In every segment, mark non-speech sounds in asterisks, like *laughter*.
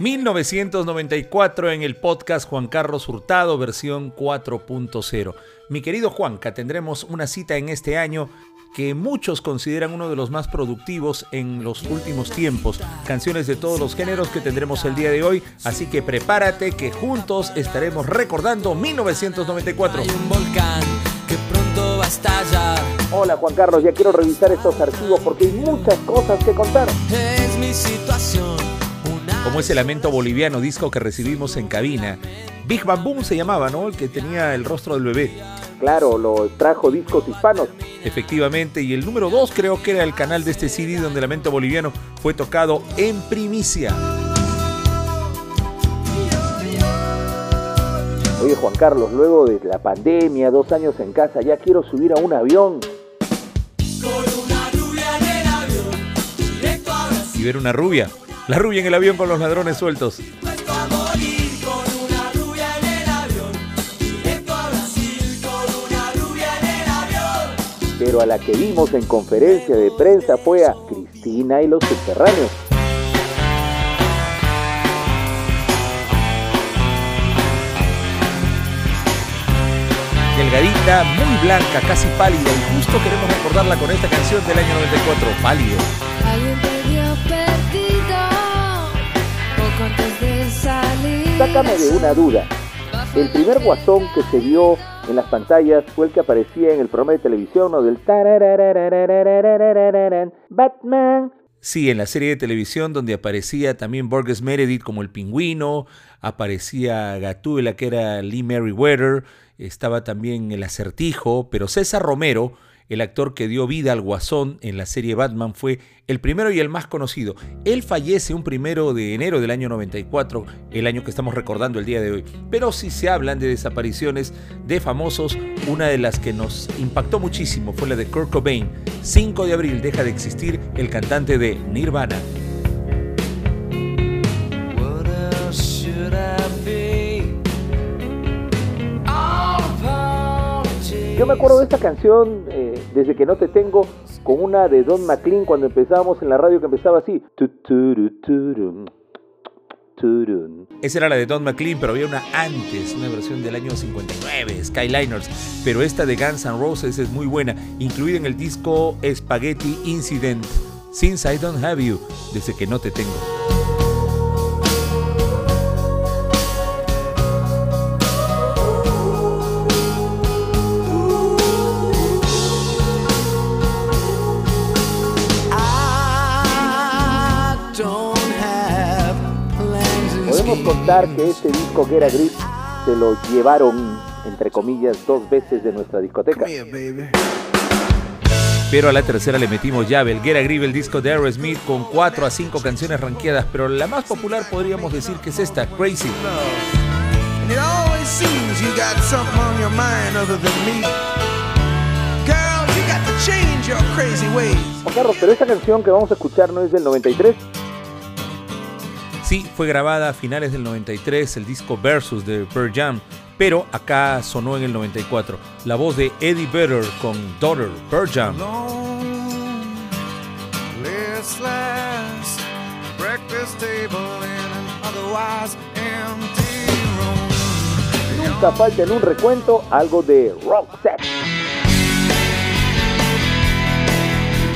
1994 en el podcast Juan Carlos Hurtado, versión 4.0. Mi querido Juanca, tendremos una cita en este año que muchos consideran uno de los más productivos en los últimos tiempos. Canciones de todos los géneros que tendremos el día de hoy, así que prepárate que juntos estaremos recordando 1994. un volcán que pronto va a estallar. Hola Juan Carlos, ya quiero revisar estos archivos porque hay muchas cosas que contar. Es mi situación como ese lamento boliviano disco que recibimos en cabina. Big Bam Boom se llamaba, ¿no? El que tenía el rostro del bebé. Claro, lo trajo discos hispanos. Efectivamente, y el número 2 creo que era el canal de este CD donde Lamento Boliviano fue tocado en primicia. Oye Juan Carlos, luego de la pandemia, dos años en casa, ya quiero subir a un avión. Y ver una rubia. La rubia en el avión con los ladrones sueltos. Pero a la que vimos en conferencia de prensa fue a Cristina y los subterráneos. delgadita, muy blanca, casi pálida y justo queremos recordarla con esta canción del año 94, Pálido. Sácame de una duda. El primer guasón que se vio en las pantallas fue el que aparecía en el programa de televisión o del Batman. Sí, en la serie de televisión donde aparecía también Burgess Meredith como el pingüino, aparecía Gatúbela que era Lee Merriweather, estaba también el acertijo, pero César Romero el actor que dio vida al Guasón en la serie Batman fue el primero y el más conocido. Él fallece un primero de enero del año 94, el año que estamos recordando el día de hoy. Pero si se hablan de desapariciones de famosos, una de las que nos impactó muchísimo fue la de Kurt Cobain. 5 de abril deja de existir el cantante de Nirvana. Yo me acuerdo de esta canción desde que no te tengo con una de Don McLean cuando empezábamos en la radio que empezaba así. Esa era la de Don McLean, pero había una antes, una versión del año 59, Skyliners. Pero esta de Guns N' Roses es muy buena, incluida en el disco Spaghetti Incident, Since I Don't Have You, desde que no te tengo. Contar que este disco Get Grip se lo llevaron, entre comillas, dos veces de nuestra discoteca. Pero a la tercera le metimos llave, el Get a Grip, el disco de Aerosmith con cuatro a cinco canciones ranqueadas, pero la más popular podríamos decir que es esta, Crazy. Juan Carlos, pero esta canción que vamos a escuchar no es del 93. Sí, fue grabada a finales del 93, el disco Versus de Pearl Jam, pero acá sonó en el 94. La voz de Eddie Vedder con Daughter, Pearl Jam. Nunca falta en un recuento algo de rock set.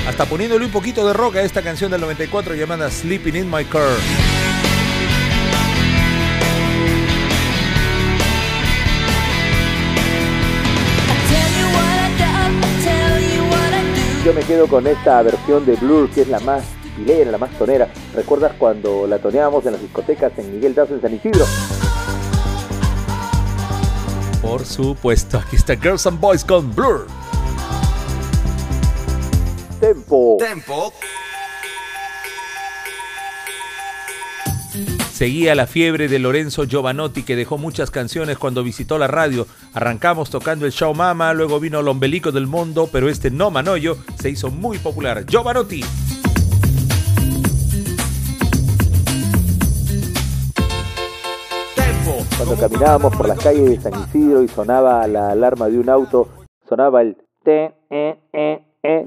Hasta poniéndole un poquito de rock a esta canción del 94 llamada Sleeping in My Car. Me quedo con esta versión de Blur, que es la más pilera, la más tonera. ¿Recuerdas cuando la toneábamos en las discotecas en Miguel Dazo en San Isidro? Por supuesto, aquí está Girls and Boys con Blur. Tempo. Tempo. Seguía la fiebre de Lorenzo Giovanotti que dejó muchas canciones cuando visitó la radio. Arrancamos tocando el show Mama, luego vino el ombelico del mundo, pero este no manoyo se hizo muy popular. Giovanotti. Cuando caminábamos por las calles de San Isidro y sonaba la alarma de un auto, sonaba el te, e, e, e.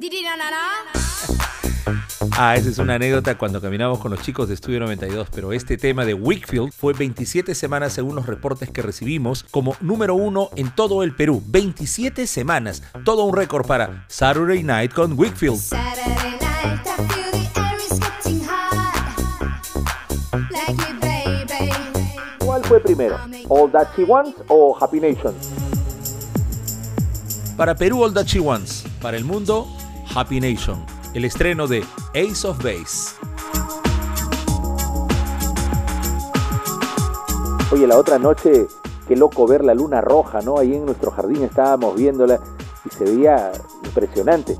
Ah, esa es una anécdota cuando caminamos con los chicos de Estudio 92, pero este tema de Wickfield fue 27 semanas según los reportes que recibimos como número uno en todo el Perú. 27 semanas, todo un récord para Saturday Night con Wickfield. ¿Cuál fue primero? ¿All That She Wants o Happy Nation? Para Perú, All That She Wants. Para el mundo, Happy Nation. El estreno de Ace of Base. Oye, la otra noche, qué loco ver la luna roja, ¿no? Ahí en nuestro jardín estábamos viéndola y se veía impresionante.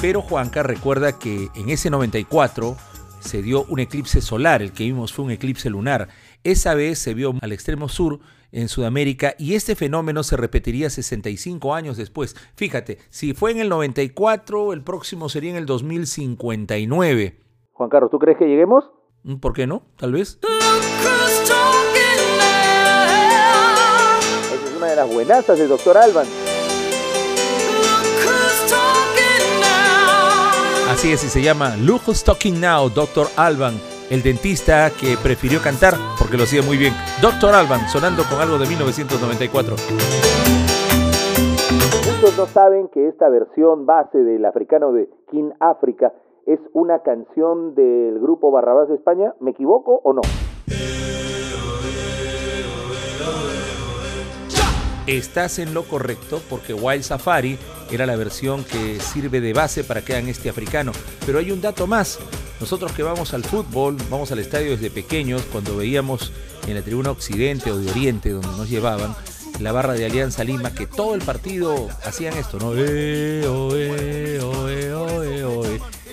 Pero Juanca recuerda que en ese 94 se dio un eclipse solar, el que vimos fue un eclipse lunar. Esa vez se vio al extremo sur en Sudamérica y este fenómeno se repetiría 65 años después. Fíjate, si fue en el 94, el próximo sería en el 2059. Juan Carlos, ¿tú crees que lleguemos? Mm, ¿Por qué no? Tal vez. Esa es una de las buenazas del doctor Alban. Así es, y se llama Who's Talking Now, Dr. Alban, el dentista que prefirió cantar porque lo hacía muy bien. Dr. Alban, sonando con algo de 1994. Muchos no saben que esta versión base del africano de King Africa es una canción del grupo Barrabás de España. ¿Me equivoco o no? Estás en lo correcto porque Wild Safari era la versión que sirve de base para que hagan este africano. Pero hay un dato más. Nosotros que vamos al fútbol, vamos al estadio desde pequeños, cuando veíamos en la tribuna occidente o de oriente donde nos llevaban, la barra de Alianza Lima, que todo el partido hacían esto, ¿no? Eh, oh, eh, oh, eh, oh,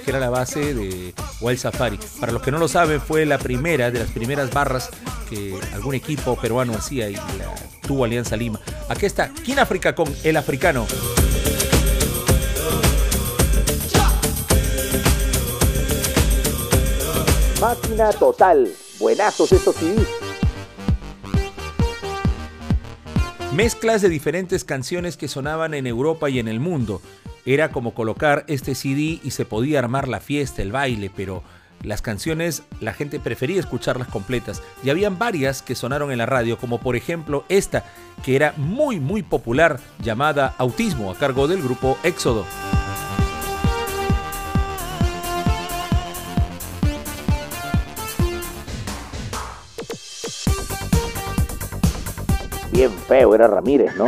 que era la base de Wild Safari. Para los que no lo saben, fue la primera de las primeras barras que algún equipo peruano hacía y la tuvo Alianza Lima. Aquí está King África con El Africano. Máquina total. Buenazos estos CDs. Mezclas de diferentes canciones que sonaban en Europa y en el mundo. Era como colocar este CD y se podía armar la fiesta, el baile, pero las canciones la gente prefería escucharlas completas y habían varias que sonaron en la radio, como por ejemplo esta, que era muy muy popular, llamada Autismo, a cargo del grupo Éxodo. Bien feo era Ramírez, ¿no?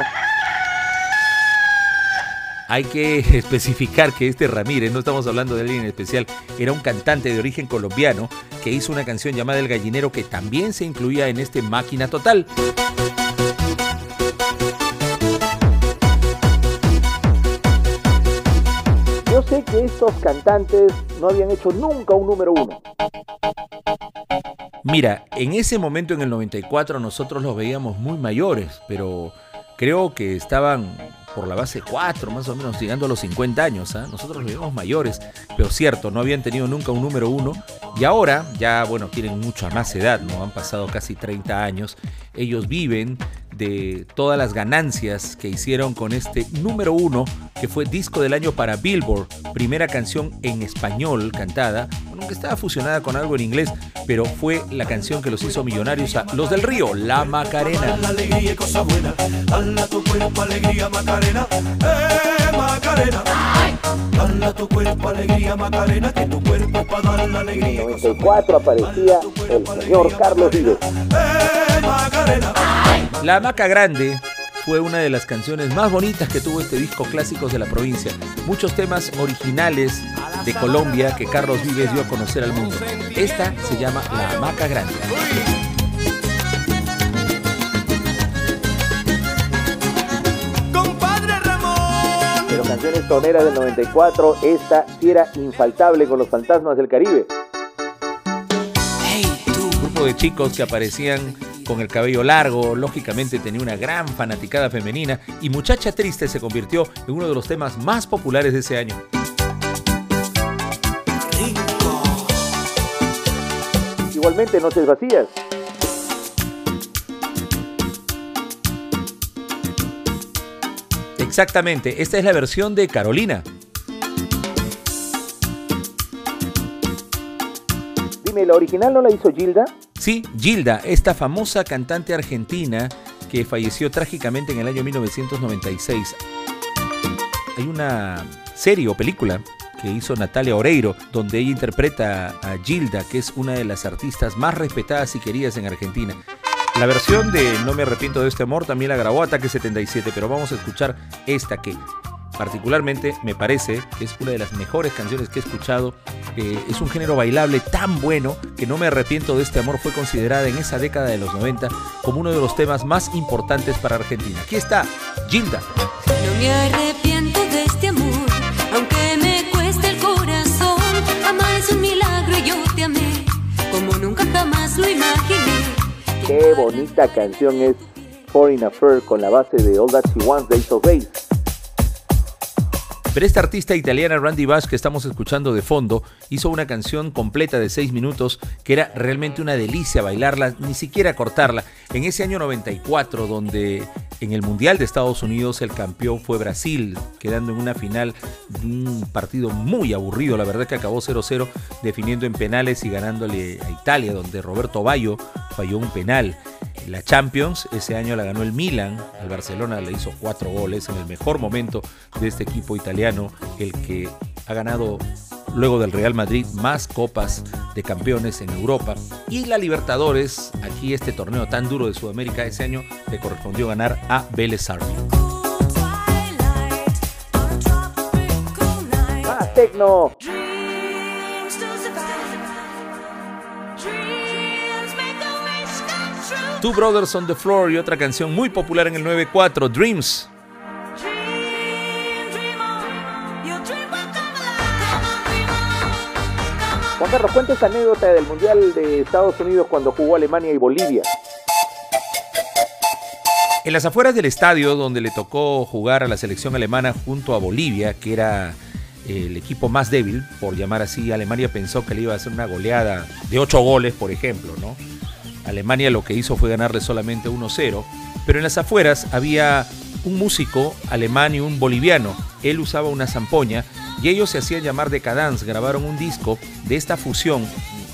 Hay que *laughs* especificar que este Ramírez, no estamos hablando de alguien en especial, era un cantante de origen colombiano que hizo una canción llamada El Gallinero que también se incluía en este Máquina Total. Yo sé que estos cantantes no habían hecho nunca un número uno. Mira, en ese momento en el 94 nosotros los veíamos muy mayores, pero creo que estaban por la base 4, más o menos, llegando a los 50 años. ¿ah? Nosotros los veíamos mayores, pero cierto, no habían tenido nunca un número uno. Y ahora, ya, bueno, tienen mucha más edad, ¿no? Han pasado casi 30 años. Ellos viven de todas las ganancias que hicieron con este número uno, que fue disco del año para Billboard, primera canción en español cantada, aunque estaba fusionada con algo en inglés, pero fue la canción que los hizo millonarios a Los del Río, La Macarena. Macarena, eh Macarena. Dala tu cuerpo alegría Macarena, que tu cuerpo para dar la alegría. En 94 aparecía el señor Carlos Vives. Eh Macarena. La Maca Grande fue una de las canciones más bonitas que tuvo este disco Clásicos de la Provincia. Muchos temas originales de Colombia que Carlos Vives dio a conocer al mundo. Esta se llama La Maca Grande. Canciones toneras del 94, esta sí era infaltable con los fantasmas del Caribe. Un grupo de chicos que aparecían con el cabello largo, lógicamente tenía una gran fanaticada femenina y Muchacha Triste se convirtió en uno de los temas más populares de ese año. Igualmente, Noches Vacías. Exactamente, esta es la versión de Carolina. dime, ¿la original no la hizo Gilda? Sí, Gilda, esta famosa cantante argentina que falleció trágicamente en el año 1996. Hay una serie o película que hizo Natalia Oreiro, donde ella interpreta a Gilda, que es una de las artistas más respetadas y queridas en Argentina. La versión de No me arrepiento de este amor también la grabó Ataque 77, pero vamos a escuchar esta que particularmente me parece es una de las mejores canciones que he escuchado. Eh, es un género bailable tan bueno que No me arrepiento de este amor fue considerada en esa década de los 90 como uno de los temas más importantes para Argentina. Aquí está, Gilda. No me arrepiento Qué bonita canción es Foreign Affair con la base de All That She Wants de Ace of Base. Pero esta artista italiana Randy Bass que estamos escuchando de fondo hizo una canción completa de 6 minutos que era realmente una delicia bailarla, ni siquiera cortarla. En ese año 94 donde en el Mundial de Estados Unidos el campeón fue Brasil, quedando en una final un partido muy aburrido, la verdad que acabó 0-0 definiendo en penales y ganándole a Italia donde Roberto Bayo falló un penal. La Champions ese año la ganó el Milan, al Barcelona le hizo cuatro goles en el mejor momento de este equipo italiano, el que ha ganado luego del Real Madrid más copas de campeones en Europa. Y la Libertadores, aquí este torneo tan duro de Sudamérica ese año, le correspondió ganar a Vélez. ¡Más tecno! Two Brothers on the Floor y otra canción muy popular en el 94, Dreams. Juan Carlos, cuenta esta anécdota del Mundial de Estados Unidos cuando jugó Alemania y Bolivia. En las afueras del estadio donde le tocó jugar a la selección alemana junto a Bolivia, que era el equipo más débil, por llamar así, Alemania pensó que le iba a hacer una goleada de 8 goles, por ejemplo, ¿no? Alemania lo que hizo fue ganarle solamente 1-0, pero en las afueras había un músico alemán y un boliviano. Él usaba una zampoña y ellos se hacían llamar Decadence, grabaron un disco de esta fusión,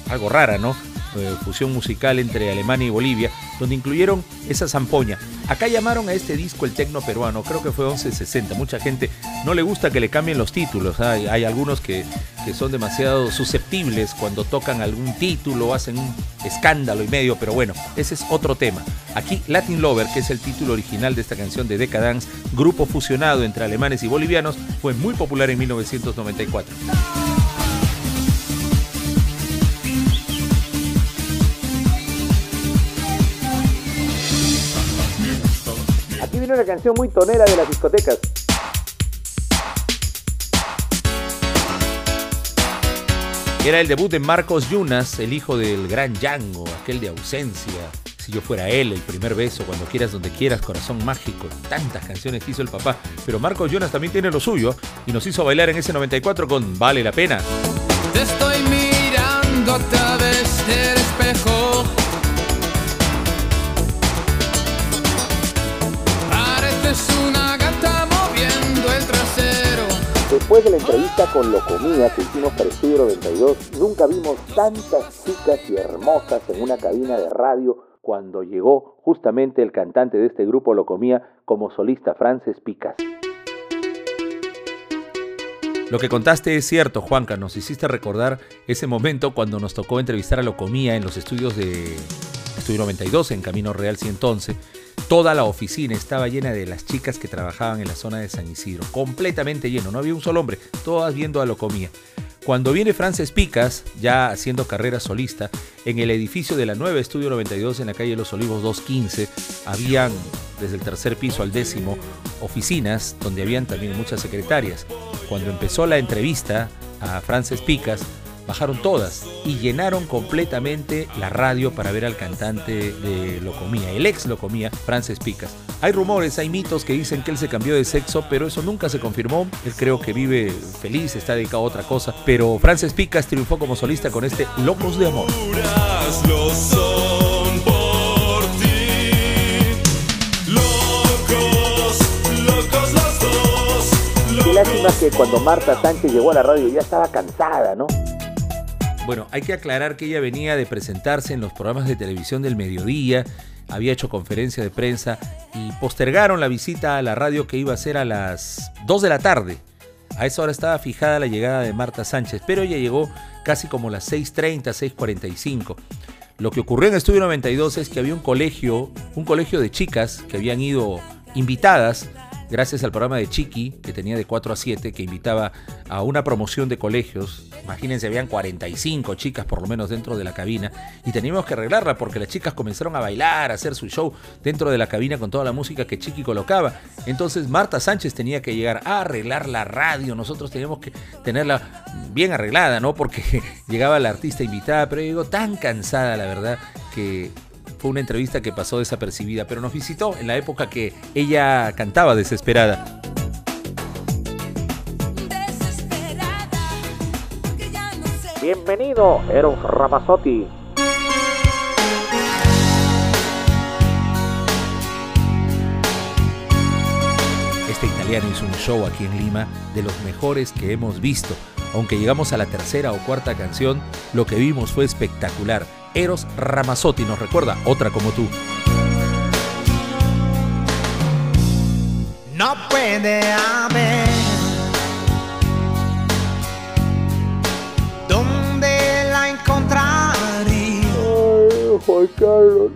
algo rara, ¿no? Eh, fusión musical entre Alemania y Bolivia, donde incluyeron esa zampoña. Acá llamaron a este disco el tecno peruano, creo que fue 1160. Mucha gente no le gusta que le cambien los títulos. Hay, hay algunos que, que, son demasiado susceptibles cuando tocan algún título, hacen un escándalo y medio, pero bueno, ese es otro tema. Aquí Latin Lover, que es el título original de esta canción de Decadence, grupo fusionado entre alemanes y bolivianos, fue muy popular en 1994. Una canción muy tonera de las discotecas. Era el debut de Marcos Yunas, el hijo del gran Django, aquel de ausencia. Si yo fuera él, el primer beso, cuando quieras, donde quieras, corazón mágico, tantas canciones que hizo el papá. Pero Marcos Jonas también tiene lo suyo y nos hizo bailar en ese 94 con Vale la pena. Te estoy mirando a través del espejo. Después de la entrevista con Locomía que hicimos para Estudio 92, nunca vimos tantas chicas y hermosas en una cabina de radio cuando llegó justamente el cantante de este grupo Locomía como solista, Frances Picas. Lo que contaste es cierto, Juanca, nos hiciste recordar ese momento cuando nos tocó entrevistar a Locomía en los estudios de Estudio 92 en Camino Real 111. Toda la oficina estaba llena de las chicas que trabajaban en la zona de San Isidro, completamente lleno, no había un solo hombre, todas viendo a Locomía. Cuando viene Frances Picas, ya haciendo carrera solista, en el edificio de la nueva Estudio 92 en la calle Los Olivos 215, habían desde el tercer piso al décimo oficinas donde habían también muchas secretarias. Cuando empezó la entrevista a Frances Picas, bajaron todas y llenaron completamente la radio para ver al cantante de Locomía, el ex Locomía, Frances Picas. Hay rumores, hay mitos que dicen que él se cambió de sexo, pero eso nunca se confirmó. Él creo que vive feliz, está dedicado a otra cosa. Pero Frances Picas triunfó como solista con este Locos de Amor. Lo son por ti. Locos, locos los dos. Qué lástima que cuando Marta Sánchez llegó a la radio ya estaba cansada, ¿no? Bueno, hay que aclarar que ella venía de presentarse en los programas de televisión del mediodía, había hecho conferencia de prensa y postergaron la visita a la radio que iba a ser a las 2 de la tarde. A esa hora estaba fijada la llegada de Marta Sánchez, pero ella llegó casi como las 6.30, 6.45. Lo que ocurrió en Estudio 92 es que había un colegio, un colegio de chicas que habían ido invitadas gracias al programa de Chiqui, que tenía de 4 a 7, que invitaba a una promoción de colegios. Imagínense, habían 45 chicas por lo menos dentro de la cabina y teníamos que arreglarla porque las chicas comenzaron a bailar, a hacer su show dentro de la cabina con toda la música que Chiqui colocaba. Entonces Marta Sánchez tenía que llegar a arreglar la radio, nosotros teníamos que tenerla bien arreglada, ¿no? Porque *laughs* llegaba la artista invitada, pero llegó tan cansada, la verdad, que fue una entrevista que pasó desapercibida, pero nos visitó en la época que ella cantaba desesperada. Bienvenido, Eros Ramazzotti. Este italiano hizo un show aquí en Lima de los mejores que hemos visto. Aunque llegamos a la tercera o cuarta canción, lo que vimos fue espectacular. Eros Ramazzotti nos recuerda otra como tú. No puede haber ¿Dónde la encontraré? Ay, Juan Carlos,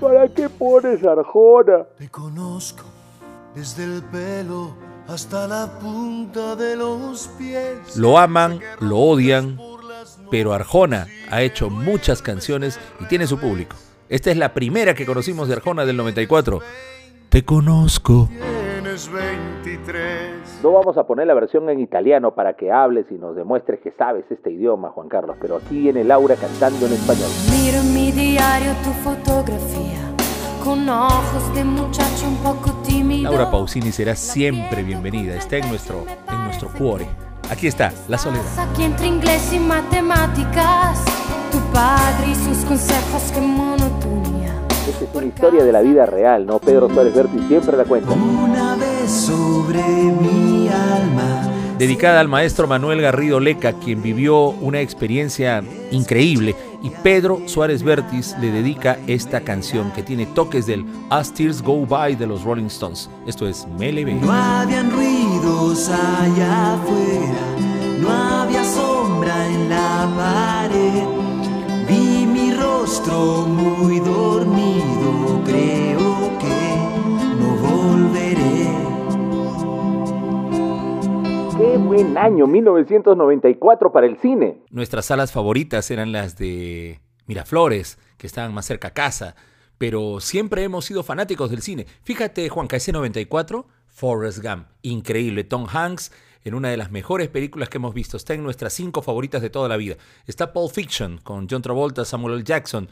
¿para qué pones Arjona? Te conozco desde el pelo hasta la punta de los pies. Lo aman, lo odian, pero Arjona ha hecho muchas canciones y tiene su público. Esta es la primera que conocimos de Arjona del 94. Te conozco. Tienes 23. No vamos a poner la versión en italiano para que hables y nos demuestres que sabes este idioma, Juan Carlos, pero aquí viene Laura cantando en español. Miro en mi diario tu fotografía con ojos de muchacho un poco tímido. Laura Pausini será siempre bienvenida. Está en nuestro, en nuestro cuore. Aquí está, La Soledad. Aquí entre inglés y matemáticas, tu padre y sus consejos, qué monotonía. Esta es una historia de la vida real, ¿no? Pedro Suárez Berti siempre la cuenta. Una vez sobre mi alma Dedicada al maestro Manuel Garrido Leca, quien vivió una experiencia increíble. Y Pedro Suárez Vértiz le dedica esta canción que tiene toques del As Tears Go By de los Rolling Stones. Esto es Melebe. No habían ruidos allá afuera, no había sombra en la pared. Vi mi rostro muy dormido, creo Qué buen año, 1994 para el cine. Nuestras salas favoritas eran las de Miraflores, que estaban más cerca a casa, pero siempre hemos sido fanáticos del cine. Fíjate, Juan, ese 94, Forrest Gump, increíble. Tom Hanks en una de las mejores películas que hemos visto. Está en nuestras cinco favoritas de toda la vida. Está Pulp Fiction con John Travolta, Samuel L. Jackson.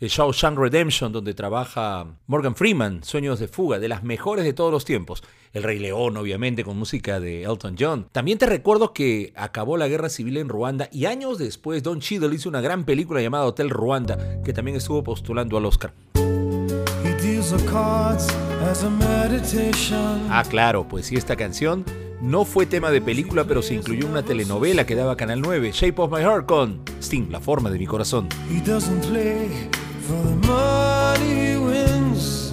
Shawshank Redemption, donde trabaja Morgan Freeman, Sueños de Fuga, de las mejores de todos los tiempos. El Rey León, obviamente, con música de Elton John. También te recuerdo que acabó la guerra civil en Ruanda y años después Don Cheadle hizo una gran película llamada Hotel Ruanda, que también estuvo postulando al Oscar. Ah, claro, pues sí, esta canción no fue tema de película, pero se incluyó en una telenovela que daba Canal 9, Shape of My Heart, con Sting, La Forma de mi Corazón. He for the money he wins.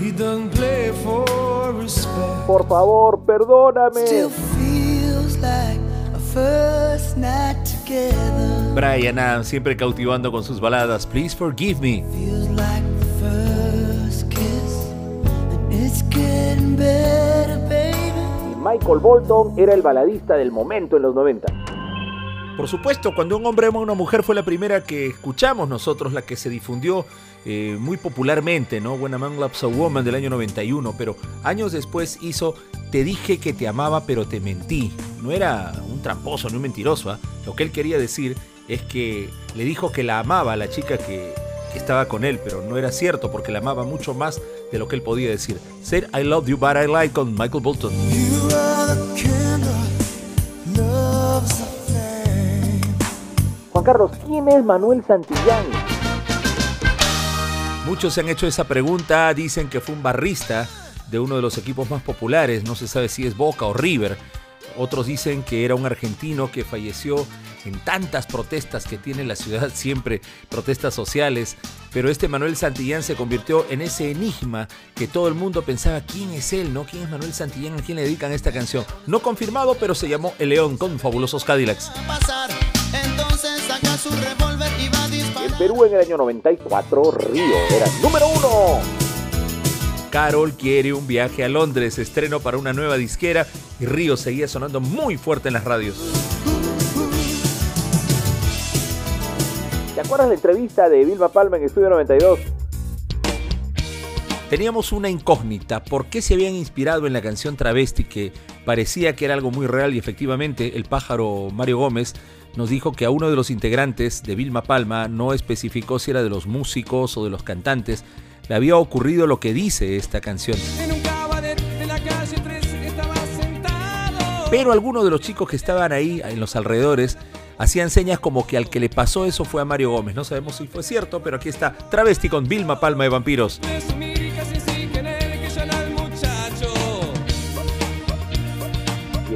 He doesn't play for respect. Por favor, perdóname. Still feels like a first night together. Brian Adams siempre cautivando con sus baladas, Please Forgive Me. Feels like the first kiss. And it's getting better, baby. Y Michael Bolton era el baladista del momento en los 90. Por supuesto, cuando un hombre ama a una mujer fue la primera que escuchamos nosotros, la que se difundió eh, muy popularmente, ¿no? When a Man Loves a Woman del año 91, pero años después hizo Te dije que te amaba pero te mentí. No era un tramposo ni un mentiroso, ¿ah? lo que él quería decir es que le dijo que la amaba a la chica que, que estaba con él, pero no era cierto porque la amaba mucho más de lo que él podía decir. Ser I love you but I like con Michael Bolton. Carlos, ¿quién es Manuel Santillán? Muchos se han hecho esa pregunta, dicen que fue un barrista de uno de los equipos más populares, no se sabe si es Boca o River. Otros dicen que era un argentino que falleció en tantas protestas que tiene la ciudad *laughs* siempre, protestas sociales, pero este Manuel Santillán se convirtió en ese enigma que todo el mundo pensaba, ¿quién es él? ¿No? ¿Quién es Manuel Santillán? ¿A quién le dedican esta canción? No confirmado, pero se llamó El León con Fabulosos Cadillacs. En Perú en el año 94, Río era número uno. Carol quiere un viaje a Londres, estreno para una nueva disquera y Río seguía sonando muy fuerte en las radios. ¿Te acuerdas la entrevista de Vilma Palma en Estudio 92? Teníamos una incógnita, ¿por qué se habían inspirado en la canción Travesti que parecía que era algo muy real y efectivamente el pájaro Mario Gómez nos dijo que a uno de los integrantes de Vilma Palma no especificó si era de los músicos o de los cantantes, le había ocurrido lo que dice esta canción. Pero algunos de los chicos que estaban ahí en los alrededores hacían señas como que al que le pasó eso fue a Mario Gómez. No sabemos si fue cierto, pero aquí está Travesti con Vilma Palma de Vampiros.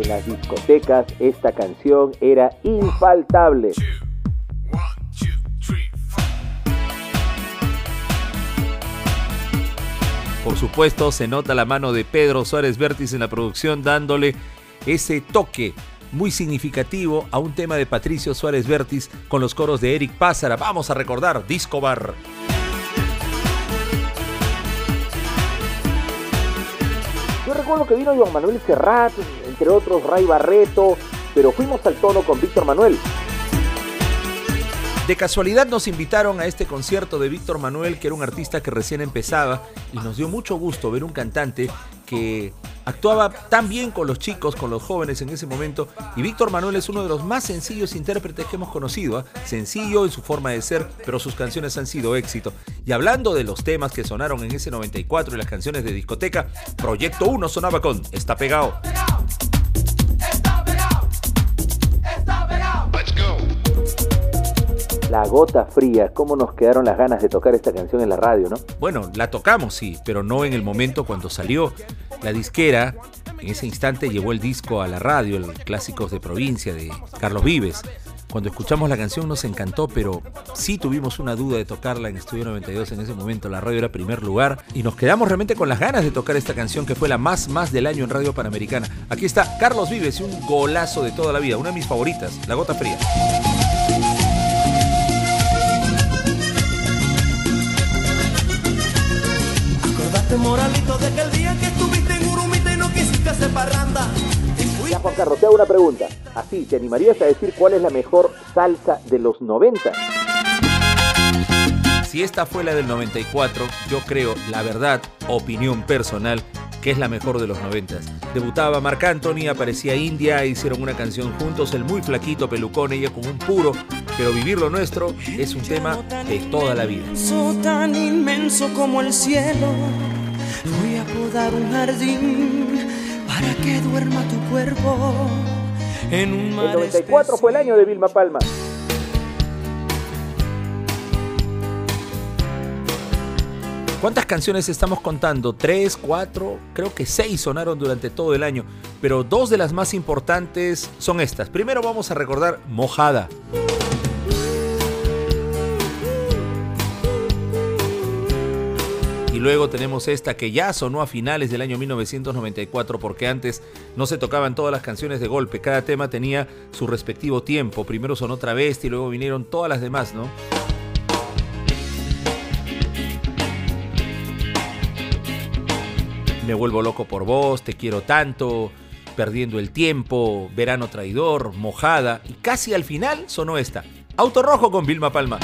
En las discotecas esta canción era infaltable. Por supuesto, se nota la mano de Pedro Suárez Vértiz en la producción dándole ese toque muy significativo a un tema de Patricio Suárez Vértiz con los coros de Eric Pázara. Vamos a recordar Disco Bar. Yo recuerdo que vino Juan Manuel Serrat, entre otros Ray Barreto, pero fuimos al tono con Víctor Manuel. De casualidad nos invitaron a este concierto de Víctor Manuel, que era un artista que recién empezaba, y nos dio mucho gusto ver un cantante que actuaba tan bien con los chicos, con los jóvenes en ese momento, y Víctor Manuel es uno de los más sencillos intérpretes que hemos conocido, ¿ah? sencillo en su forma de ser, pero sus canciones han sido éxito. Y hablando de los temas que sonaron en ese 94 y las canciones de discoteca, Proyecto 1 sonaba con Está pegado. La gota fría, cómo nos quedaron las ganas de tocar esta canción en la radio, ¿no? Bueno, la tocamos, sí, pero no en el momento cuando salió. La disquera en ese instante llevó el disco a la radio, el Clásicos de Provincia de Carlos Vives. Cuando escuchamos la canción nos encantó, pero sí tuvimos una duda de tocarla en Estudio 92 en ese momento. La radio era primer lugar y nos quedamos realmente con las ganas de tocar esta canción que fue la más más del año en Radio Panamericana. Aquí está Carlos Vives y un golazo de toda la vida, una de mis favoritas, La Gota Fría. Moralito, de aquel día que estuviste en Urumita y no quisiste hacer parranda. Ya, Juan Carlos, te hago una pregunta. Así, ¿te animarías a decir cuál es la mejor salsa de los 90? Si esta fue la del 94, yo creo, la verdad, opinión personal, que es la mejor de los 90. Debutaba Marc Anthony, aparecía India, hicieron una canción juntos, el muy flaquito pelucón, ella con un puro, pero vivir lo nuestro es un tema de toda la vida. tan inmenso como el cielo. Voy a podar un jardín para que duerma tu cuerpo en un El mar 94 fue el año de Vilma Palma. ¿Cuántas canciones estamos contando? ¿Tres, cuatro? Creo que seis sonaron durante todo el año, pero dos de las más importantes son estas. Primero vamos a recordar Mojada. Luego tenemos esta que ya sonó a finales del año 1994 porque antes no se tocaban todas las canciones de golpe, cada tema tenía su respectivo tiempo. Primero sonó Travesti y luego vinieron todas las demás, ¿no? Me vuelvo loco por vos, te quiero tanto, perdiendo el tiempo, verano traidor, mojada y casi al final sonó esta. Auto rojo con Vilma Palma.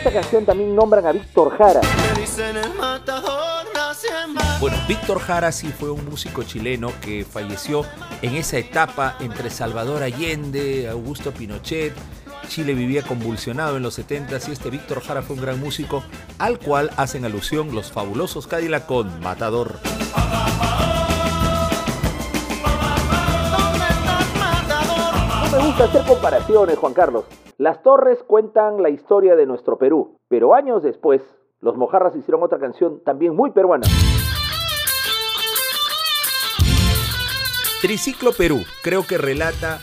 Esta canción también nombran a Víctor Jara. Bueno, Víctor Jara sí fue un músico chileno que falleció en esa etapa entre Salvador Allende, Augusto Pinochet. Chile vivía convulsionado en los 70 y este Víctor Jara fue un gran músico al cual hacen alusión los fabulosos Cadillac con Matador. No me gusta hacer comparaciones, Juan Carlos. Las torres cuentan la historia de nuestro Perú, pero años después, los Mojarras hicieron otra canción también muy peruana. Triciclo Perú creo que relata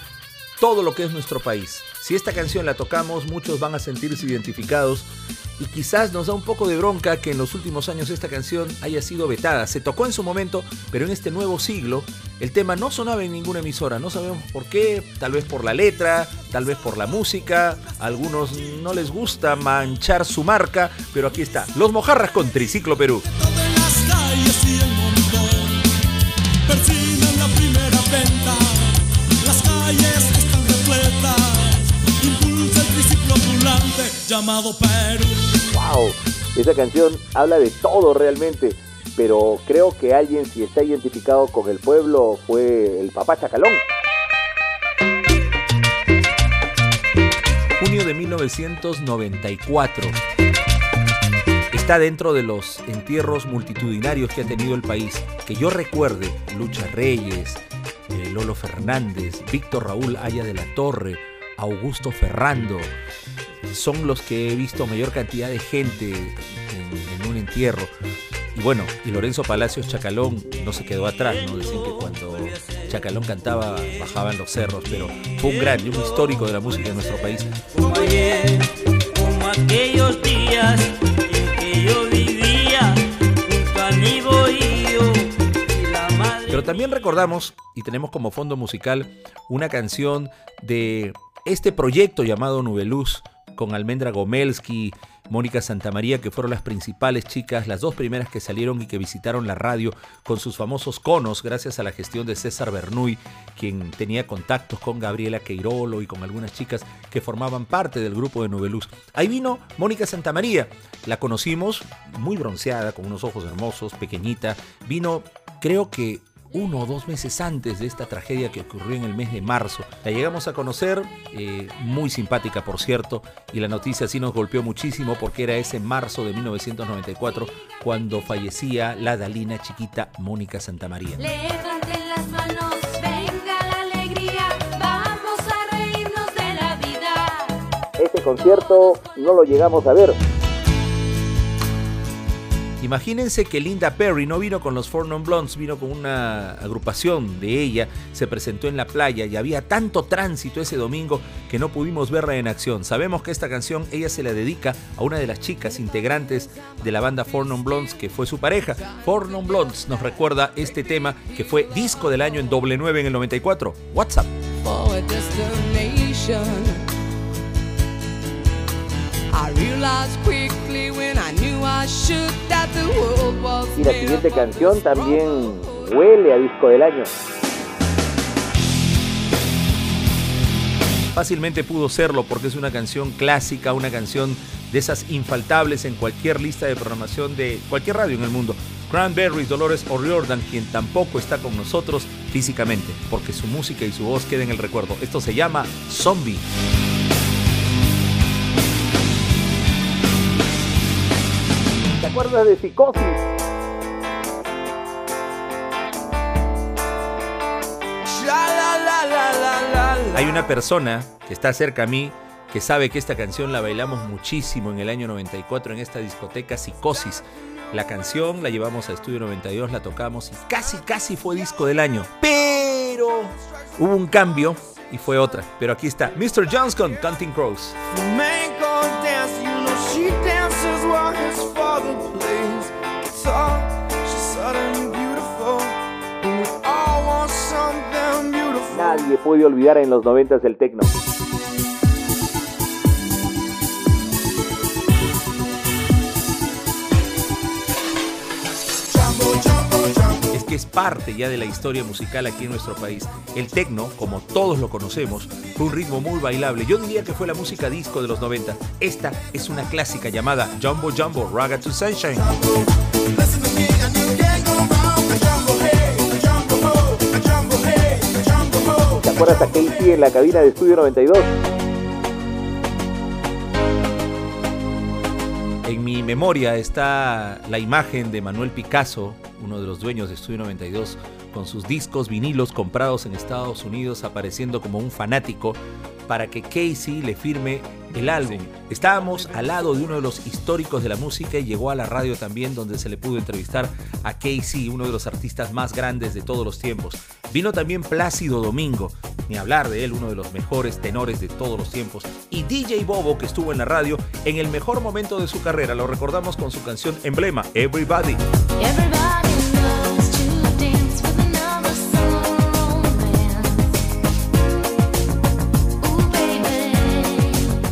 todo lo que es nuestro país. Si esta canción la tocamos, muchos van a sentirse identificados y quizás nos da un poco de bronca que en los últimos años esta canción haya sido vetada. Se tocó en su momento, pero en este nuevo siglo el tema no sonaba en ninguna emisora. No sabemos por qué, tal vez por la letra, tal vez por la música. A algunos no les gusta manchar su marca, pero aquí está. Los Mojarras con Triciclo Perú. la primera. Llamado Perú. ¡Wow! Esa canción habla de todo realmente. Pero creo que alguien, si está identificado con el pueblo, fue el papá Chacalón. Junio de 1994. Está dentro de los entierros multitudinarios que ha tenido el país. Que yo recuerde, Lucha Reyes, eh, Lolo Fernández, Víctor Raúl Aya de la Torre, Augusto Ferrando, son los que he visto mayor cantidad de gente en, en un entierro. Y bueno, y Lorenzo Palacios Chacalón no se quedó atrás, ¿no? Dicen que cuando Chacalón cantaba bajaban los cerros, pero fue un grande, un histórico de la música de nuestro país. como ayer, como aquellos días en que yo vivía junto a mi bohío y la madre. Pero también recordamos, y tenemos como fondo musical, una canción de este proyecto llamado Nubeluz, con Almendra Gomelski, Mónica Santamaría, que fueron las principales chicas, las dos primeras que salieron y que visitaron la radio con sus famosos conos, gracias a la gestión de César Bernuy, quien tenía contactos con Gabriela Queirolo y con algunas chicas que formaban parte del grupo de Nubeluz. Ahí vino Mónica Santamaría, la conocimos muy bronceada, con unos ojos hermosos, pequeñita, vino creo que uno o dos meses antes de esta tragedia que ocurrió en el mes de marzo. La llegamos a conocer, eh, muy simpática por cierto, y la noticia sí nos golpeó muchísimo porque era ese marzo de 1994 cuando fallecía la Dalina chiquita Mónica Santamaría. Levanten las manos, venga la alegría, vamos a reírnos de la vida. Este concierto no lo llegamos a ver. Imagínense que Linda Perry no vino con los Four Non Blondes, vino con una agrupación de ella, se presentó en la playa y había tanto tránsito ese domingo que no pudimos verla en acción. Sabemos que esta canción ella se la dedica a una de las chicas integrantes de la banda Four Non Blondes que fue su pareja. Four Non Blondes nos recuerda este tema que fue disco del año en doble 9 en el 94. WhatsApp. I Y la siguiente canción también huele a disco del año. Fácilmente pudo serlo porque es una canción clásica, una canción de esas infaltables en cualquier lista de programación de cualquier radio en el mundo. Cranberries, Dolores O'Riordan, quien tampoco está con nosotros físicamente, porque su música y su voz queda en el recuerdo. Esto se llama Zombie. Acuerdas de Psicosis? Hay una persona que está cerca a mí que sabe que esta canción la bailamos muchísimo en el año 94 en esta discoteca Psicosis. La canción la llevamos a Estudio 92, la tocamos y casi, casi fue disco del año. Pero hubo un cambio y fue otra. Pero aquí está Mr. Jones con Counting Crows. Nadie puede olvidar en los 90 el tecno. Es que es parte ya de la historia musical aquí en nuestro país. El tecno, como todos lo conocemos, fue un ritmo muy bailable. Yo diría que fue la música disco de los 90. Esta es una clásica llamada Jumbo Jumbo Raga to Sunshine. Acuerdas a en la cabina de Estudio 92? En mi memoria está la imagen de Manuel Picasso, uno de los dueños de Estudio 92, con sus discos vinilos comprados en Estados Unidos, apareciendo como un fanático para que Casey le firme el álbum. Estábamos al lado de uno de los históricos de la música y llegó a la radio también donde se le pudo entrevistar a Casey, uno de los artistas más grandes de todos los tiempos. Vino también Plácido Domingo, ni hablar de él, uno de los mejores tenores de todos los tiempos. Y DJ Bobo, que estuvo en la radio en el mejor momento de su carrera. Lo recordamos con su canción emblema, Everybody.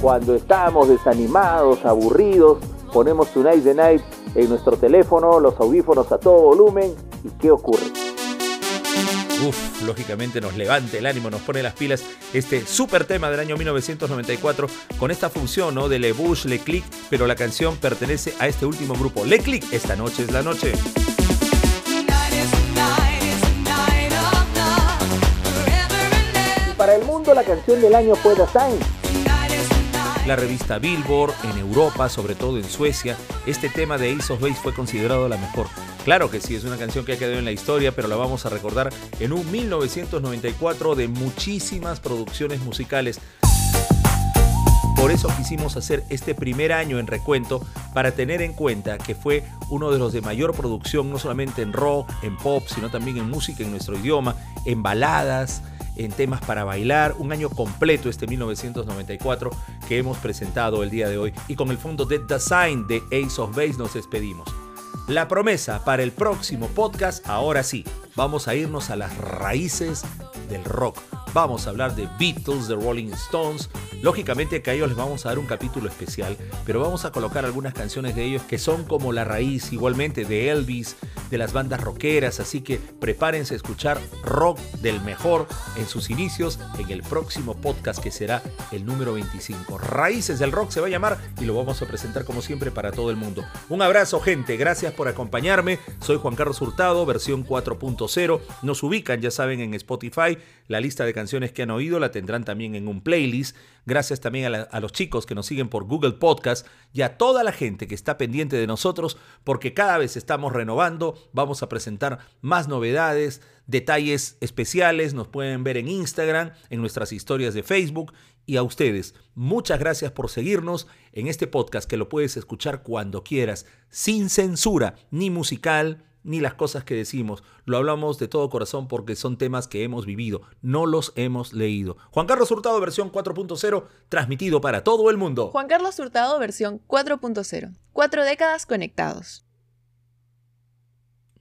Cuando estamos desanimados, aburridos, ponemos Tonight the Night en nuestro teléfono, los audífonos a todo volumen y ¿qué ocurre? Uf, lógicamente nos levanta el ánimo, nos pone las pilas este super tema del año 1994 con esta función ¿no? de Le Bush, Le Click, pero la canción pertenece a este último grupo, Le Click, esta noche es la noche. Para el mundo la canción del año fue The Sign. La revista Billboard, en Europa, sobre todo en Suecia, este tema de Ace of Base fue considerado la mejor. Claro que sí, es una canción que ha quedado en la historia, pero la vamos a recordar en un 1994 de muchísimas producciones musicales. Por eso quisimos hacer este primer año en recuento para tener en cuenta que fue uno de los de mayor producción, no solamente en rock, en pop, sino también en música en nuestro idioma, en baladas, en temas para bailar, un año completo este 1994 que hemos presentado el día de hoy y con el fondo de The Sign de Ace of Base nos despedimos. La promesa para el próximo podcast, ahora sí, vamos a irnos a las raíces del rock. Vamos a hablar de Beatles, de Rolling Stones. Lógicamente que a ellos les vamos a dar un capítulo especial, pero vamos a colocar algunas canciones de ellos que son como la raíz igualmente de Elvis, de las bandas rockeras, así que prepárense a escuchar rock del mejor en sus inicios en el próximo podcast que será el número 25. Raíces del rock se va a llamar y lo vamos a presentar como siempre para todo el mundo. Un abrazo gente, gracias por acompañarme. Soy Juan Carlos Hurtado, versión 4.0. Nos ubican, ya saben, en Spotify. La lista de canciones que han oído la tendrán también en un playlist. Gracias también a, los chicos que nos siguen por Google Podcast y a toda la gente que está pendiente de nosotros porque cada vez estamos renovando. Vamos a presentar más novedades, detalles especiales. Nos pueden ver en Instagram, en nuestras historias de Facebook. Y a ustedes, muchas gracias por seguirnos en este podcast que lo puedes escuchar cuando quieras, sin censura, ni musical, ni las cosas que decimos. Lo hablamos de todo corazón porque son temas que hemos vivido, no los hemos leído. Juan Carlos Hurtado, versión 4.0, transmitido para todo el mundo. Juan Carlos Hurtado, versión 4.0. Cuatro décadas conectados.